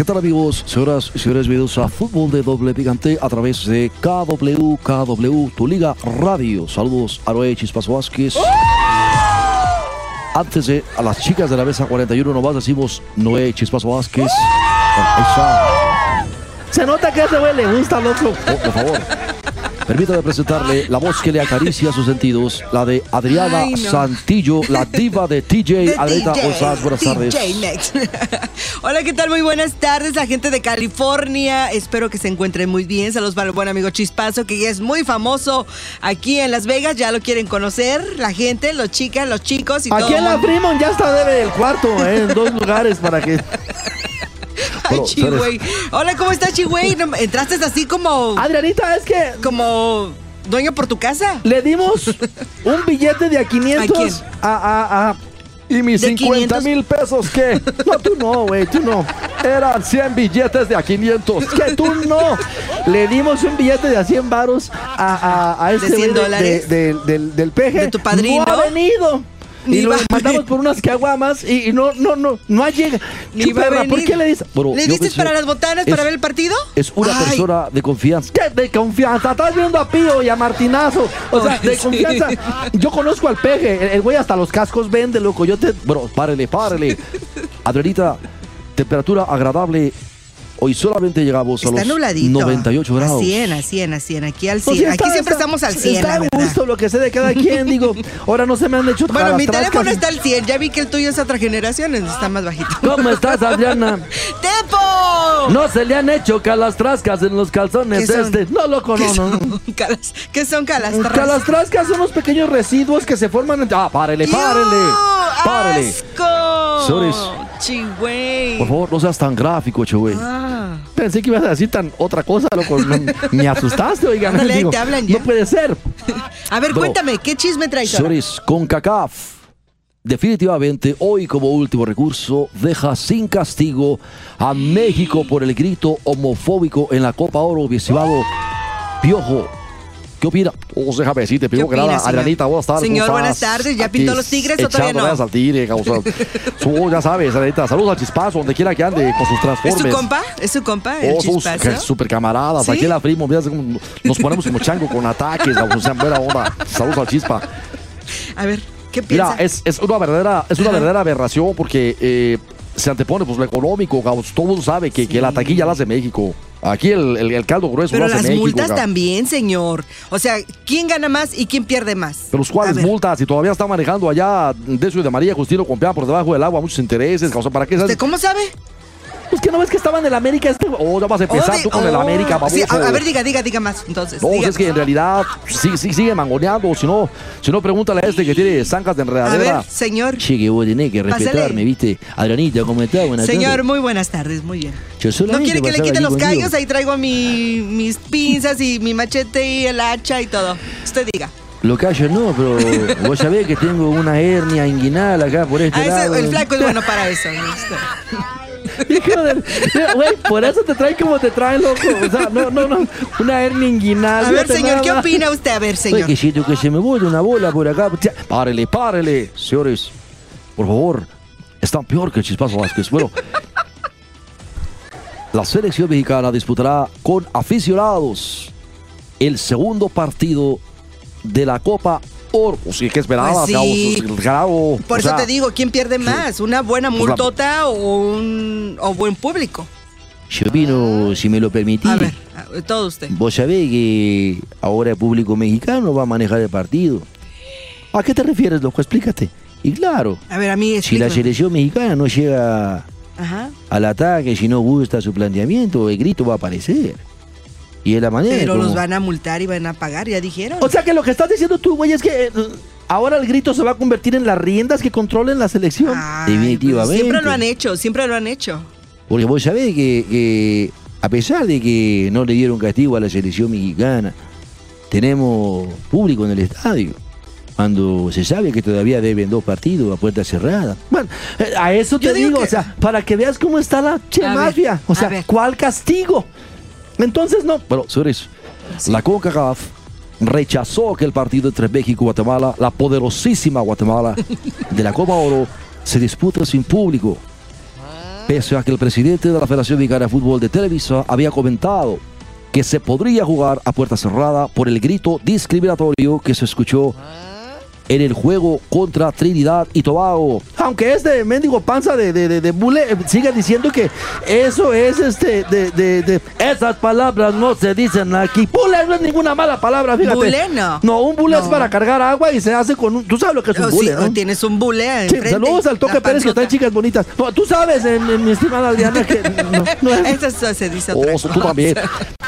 ¿Qué tal amigos, señoras y señores? Bienvenidos a Fútbol de Doble Picante a través de KW, KW, tu liga radio. Saludos a Noé Chispas Vázquez. Antes de a las chicas de la mesa 41 nomás decimos Noé Chispas Vázquez. Ahí está. Se nota que a ese güey le gusta, loco. Oh, por favor. Permítame presentarle la voz que le acaricia sus sentidos, la de Adriana Ay, no. Santillo, la diva de TJ. Adriana, ¿cómo estás? Buenas tardes. Hola, ¿qué tal? Muy buenas tardes, la gente de California. Espero que se encuentren muy bien. Saludos para el buen amigo Chispazo, que ya es muy famoso aquí en Las Vegas. Ya lo quieren conocer la gente, los chicas, los chicos y todo. Aquí en la. Fremont ya está debe el cuarto, eh, en dos lugares para que. Ay, Chihuey. Hola, ¿cómo estás, Chihuey? Entraste así como, Adrianita, es que como dueño por tu casa. le dimos un billete de a 500 ¿A quién? a, a, a- ¿Y mis ¿De 50 500? mil pesos qué? No, tú no, güey, tú no. Eran 100 billetes de a 500. ¿Qué? Tú no. Le dimos un billete de a 100 varos a, a, a este 100 de- dólares? de- de- del, del peje. ¿De tu padrino? No ha venido. Ni Y lo mandamos por unas caguamas y, y no, no, no, no ha llegado. Ni va a ¿por qué le dices? ¿Le pensé- para las botanas es- para ver el partido? Es una Ay, persona de confianza. ¿Qué de confianza? Estás viendo a Pío y a Martinazo. O sea, Ay, de sí. confianza. Yo conozco al peje. El- güey hasta los cascos vende, loco. Yo te. Bueno, párele, párele. Adrianita, temperatura agradable. Hoy solamente llegamos a Está los nubladito. 98 grados. A 100, a 100, a 100. Aquí al 100. Pues sí, Aquí está- siempre está- estamos al 100, Está a gusto lo que sé de cada quien, digo. Ahora no se me han hecho Bueno, mi teléfono está al 100. Ya vi que el tuyo es otra generación, está más bajito. ¿Cómo estás, Adriana? ¡Tepo! No se le han hecho calastrascas en los calzones ¿Qué este. No, ¿Qué no. no. son? Calas- ¿Qué son calastras? Calastrascas son los pequeños residuos que se forman en. Ah, párele, párele. Párele. ¡Asco! Señores. Chigüey. Por favor, no seas tan gráfico, che, güey. Ah. Pensé que ibas a decir tan otra cosa, loco. Me asustaste, oigan. Ándale, digo, te hablan ya. No puede ser. A ver, cuéntame, ¿qué chisme traes? Señores, con CACAF. Definitivamente, hoy como último recurso, deja sin castigo a México por el grito homofóbico en la Copa Oro, mi estimado Piojo. ¿Qué opina? Oh, déjame decirte, primero que opina, nada? Adrianita, buenas tardes. Señor, ¿cómo buenas tardes. ¿Ya pintó los tigres o todavía no? rayas al tigre. Su- ya sabes, Adrianita, saludos al chispazo, donde quiera que ande, con sus ¿Es transformes. tu compa? ¿Es tu compa? ¿El Oh, chispazo? que- super camaradas. ¿Sí? Aquí la Frimo, mira, nos ponemos como chango con ataques, sea, buena onda. Saludos al chispa. A ver, ¿qué piensa? Mira, es, es una verdadera, es una verdadera aberración porque eh, se antepone pues lo económico, cabrón. todo el mundo sabe que, que la taquilla la hace México. Aquí el, el- el caldo grueso Pero lo hace las México. multas también, señor. O sea, ¿quién gana más y quién pierde más? Pero ver. multas y todavía está manejando allá Decio de María Justino Compeán por debajo del agua muchos intereses, o sea, ¿para qué? ¿Usted cómo sabe? Pues que no ves que estaba en el América este. Oh, ya vas a empezar Oh, tú con el oh. América, baboso. Sí, a, a ver, diga, diga, diga más. Entonces, No, diga. es que en realidad sí, sí, sigue mangoneando. Si no, si no, pregúntale a este que tiene zancas de A enredadera. ver, señor. Che, que vos tenés que Pásale. respetarme, ¿viste? Adrianita, ¿cómo estás? Buenas Señor, tardes. muy buenas tardes, muy bien. Yo ¿No quiere que le pasaba quite aquí los callos? Ahí traigo mi, mis pinzas y mi machete y el hacha y todo. Usted diga. Lo callo no, pero vos sabés que tengo una hernia inguinal acá por este Ah, ese- lado. el flaco es bueno para eso. ¿no? Hijo del- Güey, por eso te traen como te traen, loco. O sea, no, no, no. Una hernia inguinal. A ver, señor, ¿qué opina usted? A ver, Oye, señor. que siento que se me vuelve una bola por acá. Párele, párele, señores. Por favor, están peor que el Chispazo Vázquez. Bueno, la selección mexicana disputará con aficionados el segundo partido de la Copa Oro. O sea, ¿qué esperabas? Pues sí. Por o eso sea, te digo, ¿quién pierde más? ¿Una buena Pues la- multota o un o buen público? Yo opino, si me lo permitís. A ver, todo usted. Vos sabés que ahora el público mexicano va a manejar el partido. ¿A qué te refieres, loco? Explícate. Y claro, A ver, a mí si la selección mexicana no llega Ajá. al ataque, si no gusta su planteamiento, el grito va a aparecer. Y es la manera. Pero como- los van a multar y van a pagar, ya dijeron. O sea que lo que estás diciendo tú, güey, es que eh, ahora el grito se va a convertir en las riendas que controlen la selección. Ay, Definitivamente. pues Siempre lo han hecho, siempre lo han hecho. Porque vos sabés que, que a pesar de que no le dieron castigo a la selección mexicana, tenemos público en el estadio. Cuando se sabe que todavía deben dos partidos a puerta cerrada. Bueno, eh, a eso te Yo digo digo, que- o sea, para que veas cómo está la che A ver, mafia. o sea. ¿cuál castigo? Entonces, no. Bueno, señores, la CONCACAF rechazó que el partido entre México y Guatemala, la poderosísima Guatemala de la Copa Oro, se disputa sin público. Pese a que el presidente de la Federación Mexicana de Fútbol de Televisa había comentado que se podría jugar a puerta cerrada por el grito discriminatorio que se escuchó en el juego contra Trinidad y Tobago. Aunque este mendigo panza de, de, de, de bule eh, sigue diciendo que eso es este de, de, de- esas palabras no se dicen aquí. Bule no es ninguna mala palabra, fíjate. Bule, no. No, un bule es para cargar agua y se hace con un. Tú sabes lo que es un O bule, sí, ¿no? tienes un bule Sí, saludos al Toque Pérez que está en panzota. chicas bonitas. No, tú sabes, eh, mi, mi estimada Adriana, que no, no es- Eso se dice otra Oh, tú cosa. también.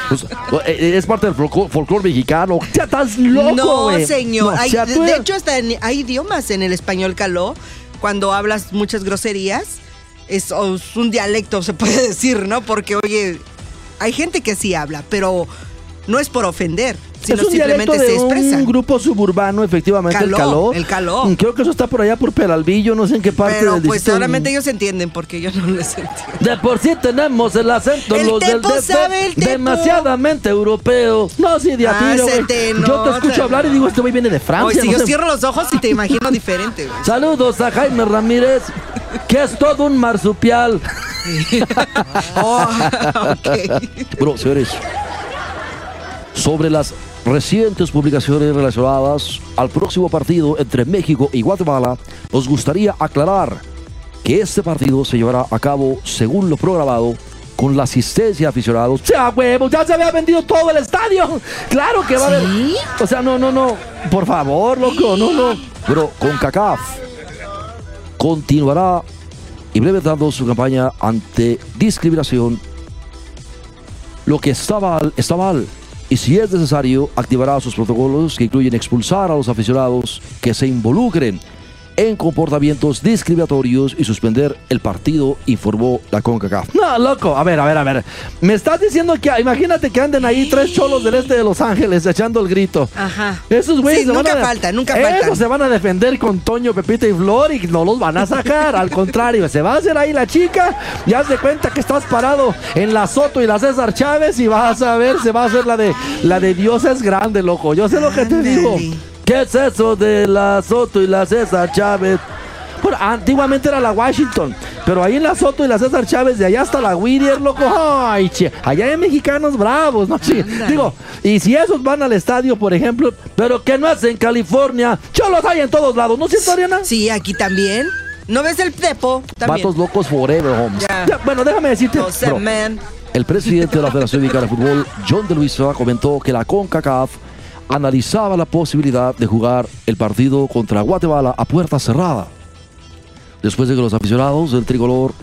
Pues, eh, es parte del folclore, mexicano. Ya estás loco, No, güey. señor. No, Hay- o sea, tú de eres- hecho, hasta hay idiomas en el español caló. Cuando hablas muchas groserías, es, es un dialecto, se puede decir, ¿no? Porque, oye, hay gente que sí habla, pero no es por ofender, sino es un simplemente de se expresa. un grupo suburbano, efectivamente, Caló, el caló. el caló. Mm, Creo que eso está por allá por Peralvillo, no sé en qué parte Pero del pues solamente ellos entienden, porque yo no les entiendo. De por sí tenemos el acento El los del sabe el demasiadamente europeo. No, sí, de Ah, tiro, Yo te escucho hablar y digo, este güey viene de Francia. si no yo sé. cierro los ojos y te imagino diferente, güey. Saludos a Jaime Ramírez, que es todo un marsupial. Oh, ok. Bueno, señores, sobre las recientes publicaciones relacionadas al próximo partido entre México y Guatemala, nos gustaría aclarar que este partido se llevará a cabo según lo programado con la asistencia de aficionados. O sea, huevo, ya se había vendido todo el estadio. Claro que va a haber. O sea, no, no, no. Por favor, loco, no, no. Pero con CACAF continuará implementando su campaña ante discriminación. Lo que está mal, está mal. Y si es necesario, activará sus protocolos que incluyen expulsar a los aficionados que se involucren en comportamientos discriminatorios y suspender el partido, informó la CONCACAF. No, loco, a ver, a ver, a ver. Me estás diciendo que, imagínate que anden ahí tres cholos del este de Los Ángeles echando el grito. Ajá. Esos güeyes Sí, van nunca a faltan, nunca Esos faltan. se van a defender con Toño, Pepita y Flor y no los van a sacar. Al contrario, se va a hacer ahí la chica. Y haz de cuenta que estás parado en la Soto y la César Chávez y vas a ver, se va a hacer la de la de Dios es grande, loco. Yo sé lo que te digo. ¿Qué es eso de la Soto y la César Chávez? Bueno, antiguamente era la Washington, pero ahí en la Soto y la César Chávez, de allá hasta la Whittier, loco. Ay, che, allá hay mexicanos bravos, ¿no? Ándale. digo, y si esos van al estadio, por ejemplo, pero que no es en California, cholos hay en todos lados, ¿no es cierto, Ariana? Sí, aquí también. ¿No ves el Tepo? También. Vatos locos forever. Ya, bueno, déjame decirte. No sé, Bro. man. El presidente de la Federación Mexicana de Fútbol, John de Luisa, comentó que la CONCACAF analizaba la posibilidad de jugar el partido contra Guatemala a puerta cerrada. Después de que los aficionados del tricolor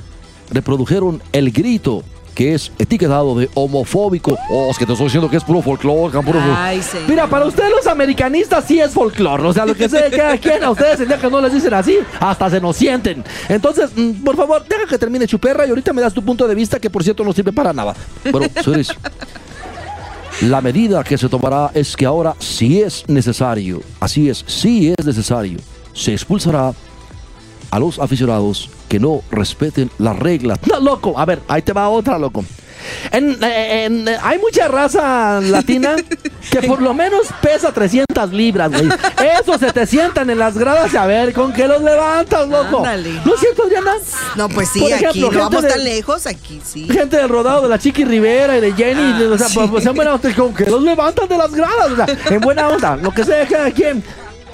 reprodujeron el grito que es etiquetado de homofóbico. Oh, es que te estoy diciendo que es puro folclore, puro fol- Ay, sí. Mira, para ustedes los americanistas sí es folclore, o sea, lo que sé de cada quien, a ustedes el día que no les dicen así, hasta se nos sienten. Entonces, mm, por favor, deja que termine Chuperra y ahorita me das tu punto de vista que por cierto no sirve para nada. Bueno, señores, la medida que se tomará es que ahora, si es necesario, así es, si es necesario, se expulsará a los aficionados que no respeten las reglas. No, loco, a ver, ahí te va otra, loco. En- en- hay mucha raza latina que por lo menos pesa 300 libras, güey. Esos se te sientan en las gradas y a ver con qué los levantas, loco. Ándale. ¿No es cierto, Adriana? No, pues sí, Por ejemplo, aquí no vamos de- tan lejos, aquí sí. Gente del rodado de la Chiqui Rivera y de Jenny, Ah, de- o sea, sí. pues, en buena onda, con que los levantan de las gradas, o sea, en buena onda, lo que sea de cada quien.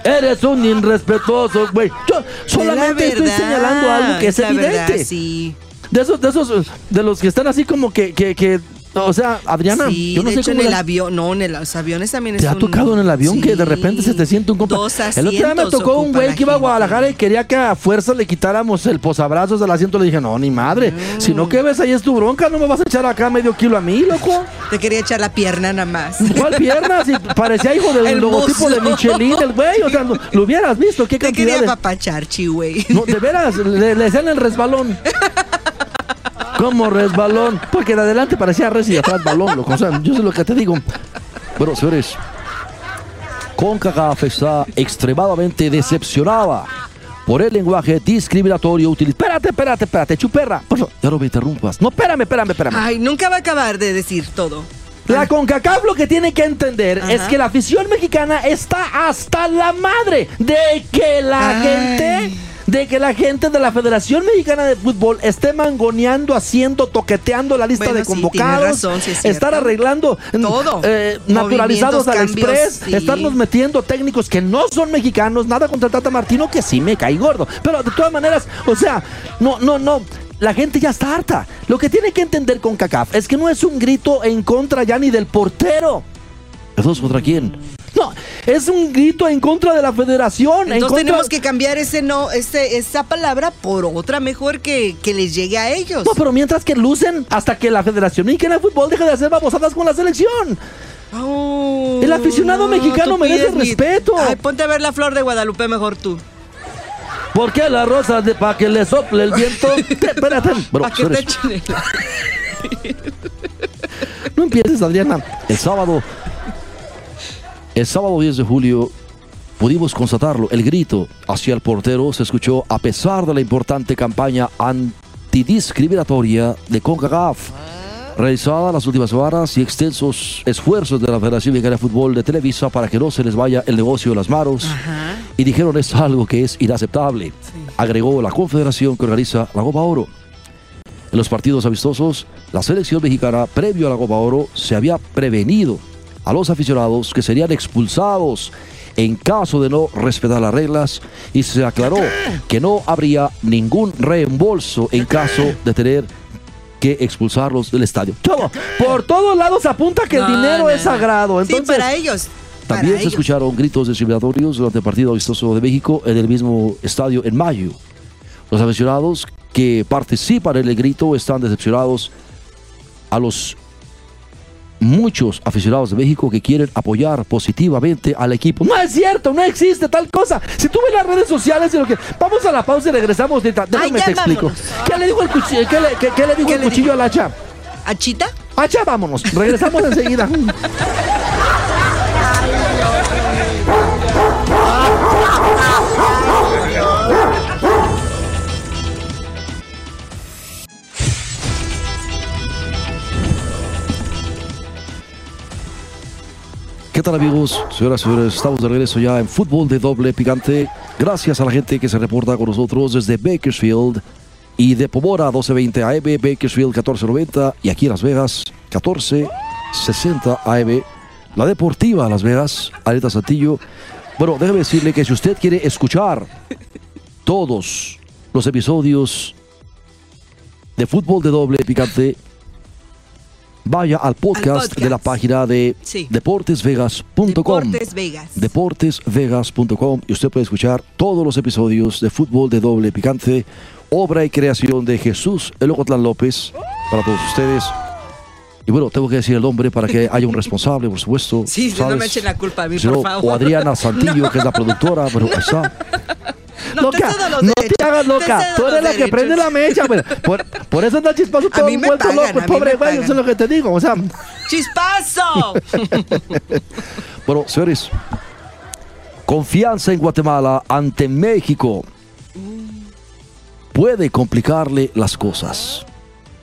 Eres un irrespetuoso, güey. Yo solamente Es la estoy señalando algo que es, la evidente. verdad, sí. De esos, de esos, de los que están así como que, que, que O sea, Adriana, Sí, yo no de sé hecho cómo en el la- avión, no, en el- los aviones también es ¿Te ha un- tocado en el avión que de repente se te siente un compa? Dos el otro día me tocó un güey que iba a. Guadalajara y quería que a fuerza le quitáramos el posabrazos del asiento. Le dije, no, ni madre. Si no, ¿qué ves? Ahí es tu bronca. No me vas a echar acá medio kilo a mí, loco. Te quería echar la pierna nada más. ¿Cuál pierna? Si parecía hijo del El logotipo de. Michelin, el güey. O sea, lo hubieras visto. ¿Qué Te cantidad quería de... papachar, chi, güey. No, de veras, le, le decían el resbalón. ¿Cómo resbalón? Porque de adelante parecía res y de atrás balón, loco. O sea, yo sé lo que te digo. Bueno, señores, CONCACAF está extremadamente decepcionada por el lenguaje discriminatorio utilizado. Espérate, espérate, espérate, chuperra. Por favor. Ya no me interrumpas. No, espérame, espérame, espérame. Ay, nunca va a acabar de decir todo. La CONCACAF lo que tiene que entender Ajá. es que la afición mexicana está hasta la madre de que la Ay. gente de que la gente de la Federación Mexicana de Fútbol esté mangoneando, haciendo, toqueteando la lista Bueno, de convocados, razón, sí es estar arreglando mm, Todo. eh, naturalizados al Movimientos, express, cambios, sí. estarnos metiendo técnicos que no son mexicanos, nada contra el Tata Martino que sí me cae gordo, pero de todas maneras, o sea, no, no, no. La gente ya está harta. Lo que tiene que entender con CACAF es que no es un grito en contra ya ni del portero. ¿Dos contra quién? No, es un grito en contra de la federación. en Entonces contra- tenemos que cambiar ese no, ese, esa palabra por otra mejor que, que les llegue a ellos. No, pero mientras que lucen hasta que la Federación Mexicana de Fútbol deje de hacer babosadas con la selección. Oh, El aficionado mexicano merece mi- respeto. Ay, ponte a ver la flor de Guadalupe mejor tú. ¿Por qué la rosa de para que le sople el viento? Espérate. ¿Para qué te No empieces, Adriana. el sábado, el sábado 10 de julio, pudimos constatarlo. El grito hacia el portero se escuchó a pesar de la importante campaña antidiscriminatoria de CONCACAF. Realizada las últimas horas y extensos esfuerzos de la Federación Mexicana de Fútbol de Televisa para que no se les vaya el negocio de las manos. Ajá. y dijeron es algo que es inaceptable. Agregó la confederación que organiza la Copa Oro. En los partidos amistosos, la selección mexicana, previo a la Copa Oro, se había prevenido a los aficionados que serían expulsados en caso de no respetar las reglas y se aclaró que no habría ningún reembolso en caso de tener que expulsarlos del estadio. Todo. Por todos lados apunta que el dinero no, es sagrado. Sí, Entonces, para ellos. para También se escucharon gritos discriminatorios durante el partido amistoso de México en el mismo estadio en mayo. Los aficionados que participan en el grito están decepcionados a los muchos aficionados de México que quieren apoyar positivamente al equipo. No es cierto, no existe tal cosa. Si tú ves las redes sociales y lo que. Vamos a la pausa y regresamos. ahorita. Déjame ya te explico. ¿Qué le dijo el cuchillo? ¿Qué le, qué- qué le dijo ¿Qué el cuchillo dijo? al hacha? ¿Achita? Hacha, vámonos. Regresamos enseguida. tal amigos? Señoras y señores, estamos de regreso ya en fútbol de doble picante. Gracias a la gente que se reporta con nosotros desde Bakersfield y de Pomora 1220 AM, Bakersfield 1490 y aquí en Las Vegas 1460 AM. La Deportiva Las Vegas, Areta Santillo. Bueno, déjeme decirle que si usted quiere escuchar todos los episodios de fútbol de doble picante, vaya al podcast, podcast. de la página de Sí. deportesvegas.com. Deportes Vegas. Deportesvegas.com y usted puede escuchar todos los episodios de fútbol de doble picante, obra y creación de Jesús El Ocotlán López para todos ustedes. Y bueno, tengo que decir el nombre para que haya un responsable, por supuesto. Sí, no me echen la culpa a mí, Si no, por favor. O Adriana Santillo, que es la productora, pero ahí está. No, te loca, no derechos, te hagas loca. Tú eres la que prende la mecha, güey. Por, por eso anda chispazo todo vuelto loco. Pobre güey, eso es lo que te digo. O sea, ¡Chispazo! Bueno, señores, confianza en Guatemala ante México puede complicarle las cosas.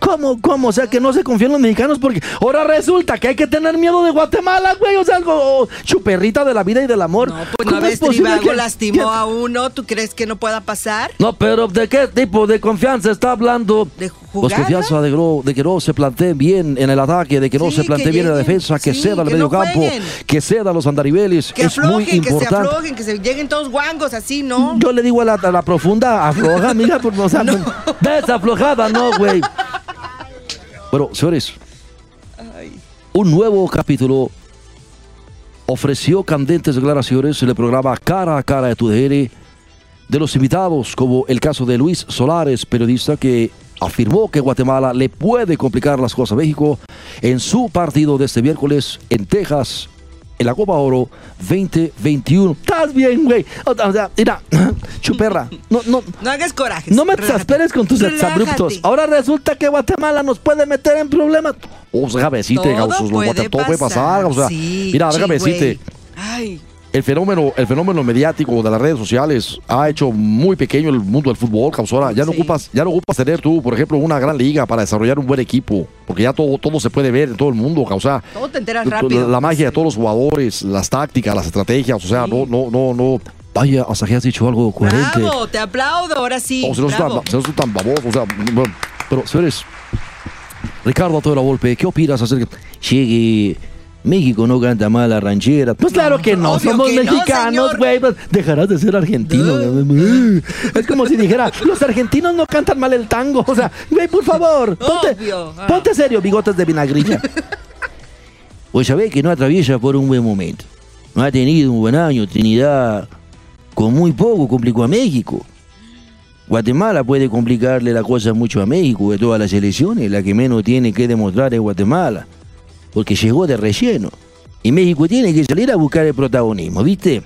¿Cómo, cómo? O sea, que no se confían los mexicanos porque ahora resulta que hay que tener miedo de Guatemala, güey. O sea, algo chuperrita de la vida y del amor. No, pues ¿Cómo una es vez posible Tribago que- lastimó que- a uno, ¿tú crees que no pueda pasar? No, pero ¿de qué tipo de confianza está hablando? ¿De Pues confianza de, de que no se planteen bien en el ataque, de que no Sí, se plantee que bien en la defensa, que sí, ceda que medio no campo, jueguen. que ceda los andariveles. Que es muy aflojen, que se importante. aflojen, que se lleguen todos guangos, así, ¿no? Yo le digo a la, a la profunda, afloja, amiga, por, o sea, desaflojada, no, güey. Bueno, señores, Un nuevo capítulo ofreció candentes declaraciones en el programa Cara a Cara de TUDN de los invitados, como el caso de Luis Solares, periodista que afirmó que Guatemala le puede complicar las cosas a México en su partido de este miércoles en Texas, en la Copa Oro 2021. ¿Estás bien, güey? O sea, mira, chuperra, no, no, No hagas corajes. no me exasperes con tus exabruptos. Ahora resulta que Guatemala nos puede meter en problemas. O sea, decirte, Todo puede todo puede pasar. O sea, Sí, mira, decirte, Ay, el fenómeno, el fenómeno mediático de las redes sociales ha hecho muy pequeño el mundo del fútbol, Causora. Ya no Sí. ocupas, ya no ocupas tener tú, por ejemplo, una gran liga para desarrollar un buen equipo, porque ya todo, todo se puede ver en todo el mundo, Causa. todo te enteras rápido. la magia de todos los jugadores, las tácticas, las estrategias, o sea, no, no, no, no. Vaya, hasta que has dicho algo coherente. Bravo, te aplaudo, ahora sí. O si no son bravo. tan, o sea, bueno, pero señores, Ricardo Toda la Volpe, ¿qué opinas acerca? Llegue, México no canta mal la ranchera. Pues claro que no, obvio somos que no, mexicanos, güey. pues, dejarás de ser argentino. Es como si dijera, los argentinos no cantan mal el tango. O sea, güey, por favor, ponte, Obvio. Ah. ponte serio, bigotes de vinagrilla. Pues sabés que no atraviesa por un buen momento. No ha tenido un buen año. Trinidad, con muy poco, complicó a México. Guatemala puede complicarle la cosa mucho a México de todas las elecciones. La que menos tiene que demostrar es Guatemala. Porque llegó de relleno. Y México tiene que salir a buscar el protagonismo, ¿viste?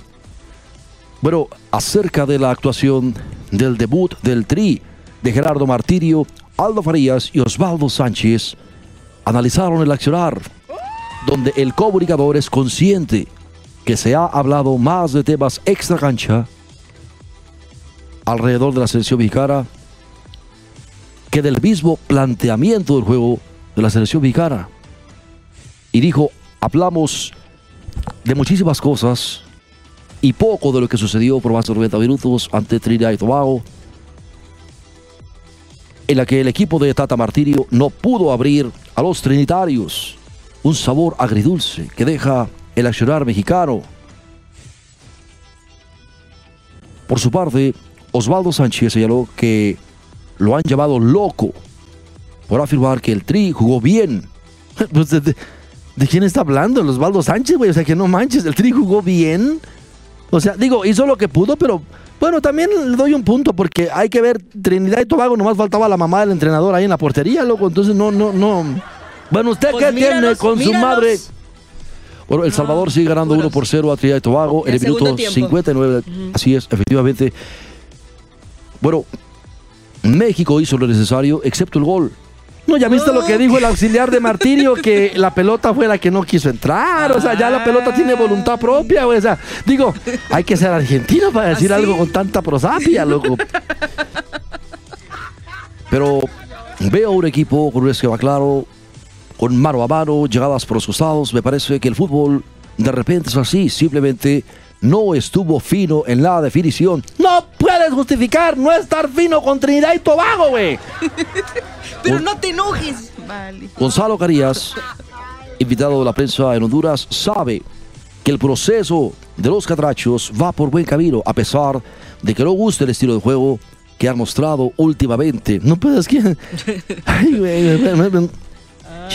Bueno, acerca de la actuación del debut del Tri de Gerardo Martirio, Aldo Farías y Osvaldo Sánchez analizaron el accionar donde el comunicador es consciente que se ha hablado más de temas extra cancha alrededor de la selección mexicana que del mismo planteamiento del juego de la selección mexicana. Y dijo, hablamos de muchísimas cosas y poco de lo que sucedió por más de 90 minutos ante Trinidad y Tobago, en la que el equipo de Tata Martirio no pudo abrir a los trinitarios un sabor agridulce que deja el accionar mexicano. Por su parte, Osvaldo Sánchez señaló que lo han llamado loco por afirmar que el Tri jugó bien. ¿de, quién está hablando? ¿El Osvaldo Sánchez, güey? O sea, que no manches, el Tri jugó bien. O sea, digo, hizo lo que pudo, pero bueno, también le doy un punto porque hay que ver Trinidad y Tobago, nomás faltaba la mamá del entrenador ahí en la portería, loco. Entonces, no, no, no. Bueno, ¿usted Pues qué tiene con su míralos. madre? Bueno, El Salvador sigue ganando puros. 1 por 0 a Trinidad y Tobago en El el minuto segundo tiempo. 59. Así es, efectivamente. Bueno, México hizo lo necesario, excepto el gol. No, ya viste lo que dijo el auxiliar de Martirio, que la pelota fue la que no quiso entrar. O sea, ya la pelota tiene voluntad propia, güey. O sea, digo, hay que ser argentino para decir ¿Ah, algo con tanta prosapia, loco. Pero veo un equipo con un esquema claro, con mano a mano, llegadas por los costados. Me parece que el fútbol de repente es así, simplemente no estuvo fino en la definición. No puedes justificar no estar fino con Trinidad y Tobago, güey. Pero no te enojes. Vale. Gonzalo Carías, invitado de la prensa en Honduras, sabe que el proceso de los catrachos va por buen camino, a pesar de que no guste el estilo de juego que han mostrado últimamente. No puedes que.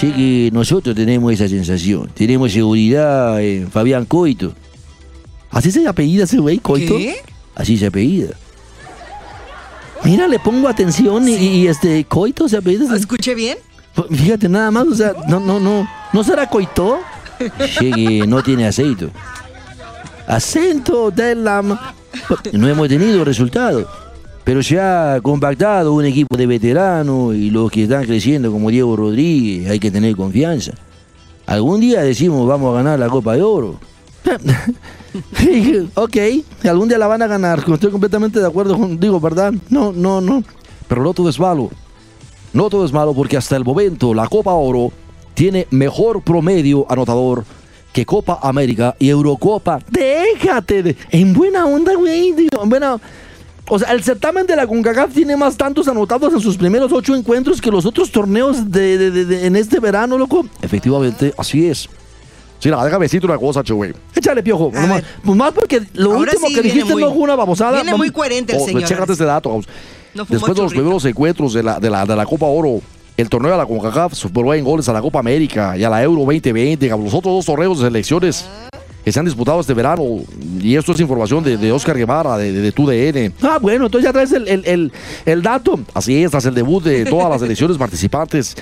Que nosotros tenemos esa sensación. Tenemos seguridad en Fabián Coito. ¿Así se apellida ese güey, Coito? ¿Qué? Así se apellida. Mira, le pongo atención y, y, este Coito se apellida. ¿Escuché bien? Fíjate nada más, o sea, no, no, no. ¿No será Coito? Che, que no tiene aceite. Acento de la. No hemos tenido resultados. Pero se ha compactado un equipo de veteranos y los que están creciendo como Diego Rodríguez, hay que tener confianza. Algún día decimos vamos a ganar la Copa de Oro. ok, algún día la van a ganar. Estoy completamente de acuerdo contigo, ¿verdad? No, no, no. Pero no todo es malo. No todo es malo porque hasta el momento la Copa Oro tiene mejor promedio anotador que Copa América y Eurocopa. Déjate de. En buena onda, güey. digo, En buena. O sea, el certamen de la CONCACAF tiene más tantos anotados en sus primeros ocho encuentros que los otros torneos de, de- de- en este verano, loco. Efectivamente, así es. Sí, la, déjame decirte una cosa, che, güey. Échale piojo. A nomás. ver. Pues más porque lo Ahora último sí que viene dijiste muy- no fue una babosada. Viene muy coherente el Oh, señor. chécate este dato. vamos. No fumó Después de los churrito. primeros encuentros de la, de la, de la Copa Oro, el torneo de la CONCACAF superó en goles a la Copa América y a la Euro 2020, a los otros dos torneos de selecciones que se han disputado este verano. Y esto es información de, de Oscar Guevara, de, de, de TUDN. Ah, bueno, entonces ya traes el, el, el, el dato. Así es, tras el debut de todas las selecciones participantes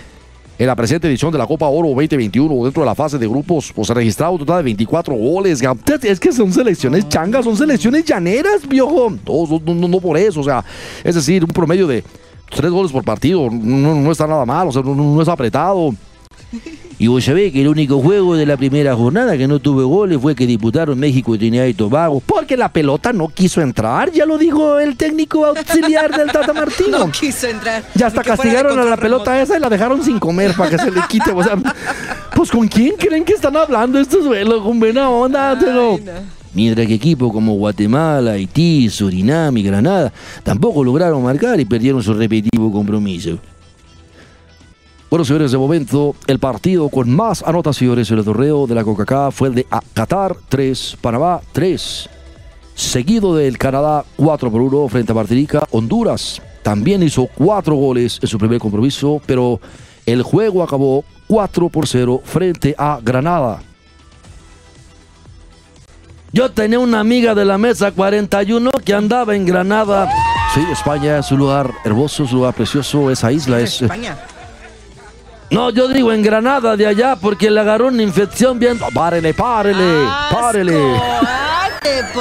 en la presente edición de la Copa Oro 2021 dentro de la fase de grupos, pues se ha registrado un total de 24 goles. Es que son selecciones changas, son selecciones llaneras, viejo. No, no, no, no por eso, o sea, es decir, un promedio de tres goles por partido no, no está nada mal, o sea, no, no es apretado. Y vos sabés que el único juego de la primera jornada que no tuvo goles fue que disputaron México y Trinidad y Tobago. Porque la pelota no quiso entrar, ya lo dijo el técnico auxiliar del Tata Martino. No quiso entrar. Ya hasta castigaron a la pelota remoto. esa y la dejaron sin comer para que se le quite. O sea, pues con quién creen que están hablando estos duelos, con buena onda, pero. Ay, no. Mientras que equipos como Guatemala, Haití, Surinam y Granada tampoco lograron marcar y perdieron su repetitivo compromiso. Bueno, señores, de momento, el partido con más anotaciones en el torneo de la CONCACAF fue el de Qatar 3, Panamá 3. Seguido del Canadá 4 por 1 frente a Martinica. Honduras también hizo 4 goles en su primer compromiso, pero el juego acabó 4 por 0 frente a Granada. Yo tenía una amiga de la mesa 41 que andaba en Granada. Sí, España es un lugar hermoso, es un lugar precioso, esa isla es... España. No, yo digo en Granada de allá porque le agarró una infección bien. Párele, párele, Asco. párele. Ay,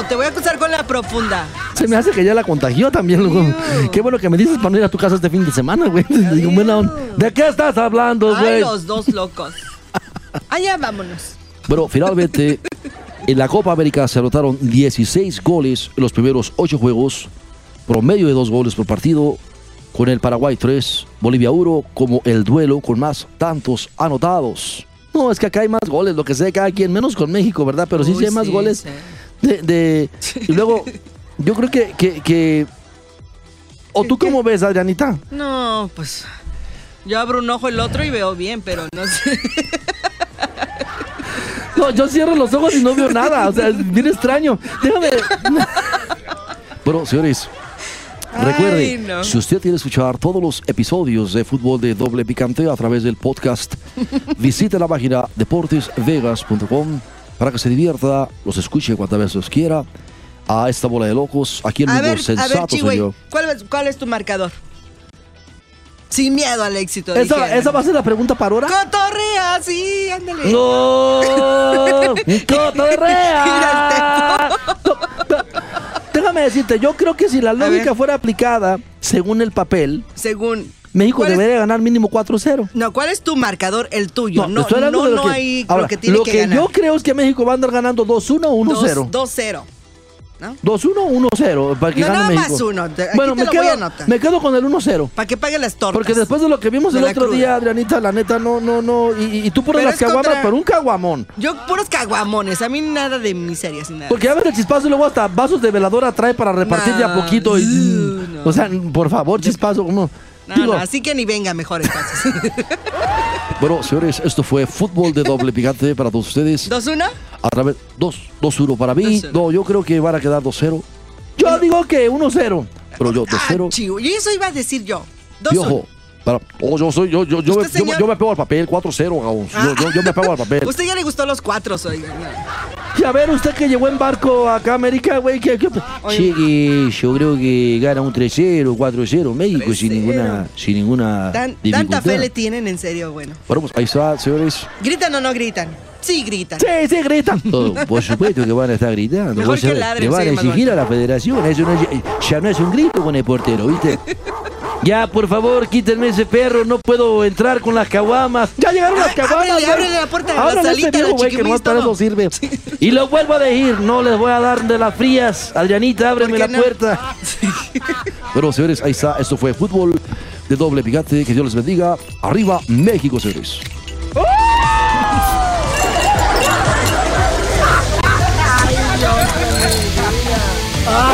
te, voy a acusar con la profunda. Se me hace que ya la contagió también. loco. Qué bueno que me dices para no ir a tu casa este fin de semana, güey. Digo, buena onda. ¿De qué estás hablando, Ay, güey? los dos locos. Allá vámonos. Bueno, finalmente, en la Copa América se anotaron 16 goles en los primeros 8 juegos, promedio de 2 goles por partido, con el Paraguay 3, Bolivia 1, como el duelo con más tantos anotados. No, es que acá hay más goles, lo que sé, cada quien, menos con México, ¿verdad? Pero sí, sí hay más sí, goles sí. de, de- Y luego, yo creo que... que, que- ¿O tú cómo ves, Adrianita? No, pues. Yo abro un ojo el otro y veo bien, pero no sé. No, yo cierro los ojos y no veo nada. O sea, es bien extraño. Déjame... Bueno, señores, Ay, recuerde, no. si usted quiere escuchar todos los episodios de Fútbol de Doble Picante a través del podcast, visite la página deportesvegas.com para que se divierta, los escuche cuantas veces quiera. A esta bola de locos, aquí el a ver, sensato soy yo. ¿cuál, es- ¿cuál es tu marcador? Sin miedo al éxito. Esa, va a ser la pregunta para ahora. Cotorrea, sí, ándale. ¡No! ¡Cotorrea! Déjame decirte, yo creo que si la lógica fuera aplicada según el papel, Según. México ¿cuál es- debería ganar mínimo 4-0. No, ¿cuál es tu marcador? El tuyo. No, no, no, lo que- hay Ahora, lo que tiene lo que, que ganar. yo creo es que México va a andar ganando 2-1 o 1-0. 2-0. ¿No? 2-1 o 1-0 para que No, gane nada México. más uno. Aquí Bueno, te me lo voy a quedo, anotar. me quedo con el 1-0. Para que pague las tortas. Porque después de lo que vimos De el otro cruda. día, Adrianita, la neta, no, no, no. Y, y tú Pero las caguamas, contra- pero un caguamón. Yo puros caguamones. A mí nada de miserias. Nada. Porque a ver el chispazo y luego hasta vasos de veladora trae para repartir de a No, poquito. Y, no. O sea, por favor, chispazo, ¿cómo? No, Digo, no, así que ni venga mejor entonces. Bueno, señores, esto fue Fútbol de Doble Picante para todos ustedes. ¿2-1? A través 2 2-1 para mí. 2-0. No, yo creo que van a quedar 2-0. yo digo que 1-0. Pero yo Ah, 2-0. chivo. Y eso iba a decir yo. Y 2-1. ojo, para, oh, yo soy, yo, yo, yo, me, ¿Usted, yo, yo me pego al papel, 4-0, Gabón. Yo, yo, yo me pego al papel. Usted ya le gustó los cuatro, oiga. Y a ver, usted que llegó en barco acá a América, güey, ¿qué, qué- Che, que yo creo que gana un 3-0, 4-0 México sin 3-0. ninguna, sin ninguna Tan- dificultad. tanta fe le tienen, en serio, bueno. Bueno, pues ahí está, señores. ¿Gritan o no gritan? Sí, gritan. Sí, sí, gritan. Oh, por supuesto que van a estar gritando. Mejor que ladren, le van a exigir a la federación. Eso no es- ya no es un grito con el portero, ¿viste? Ya, por favor, quítenme ese perro. No puedo entrar con las caguamas. Ya llegaron las Ay, caguamas. ábrele, ábrele la puerta de la Ábrele a ese salita, viejo, la güey, que no para eso sirve. Y lo vuelvo a decir, no les voy a dar de las frías. Adrianita, ábreme ¿Por la qué no? puerta. Bueno, señores, ahí está. Esto fue Fútbol de Doble Picante. Que Dios les bendiga. Arriba, México, señores. Ah,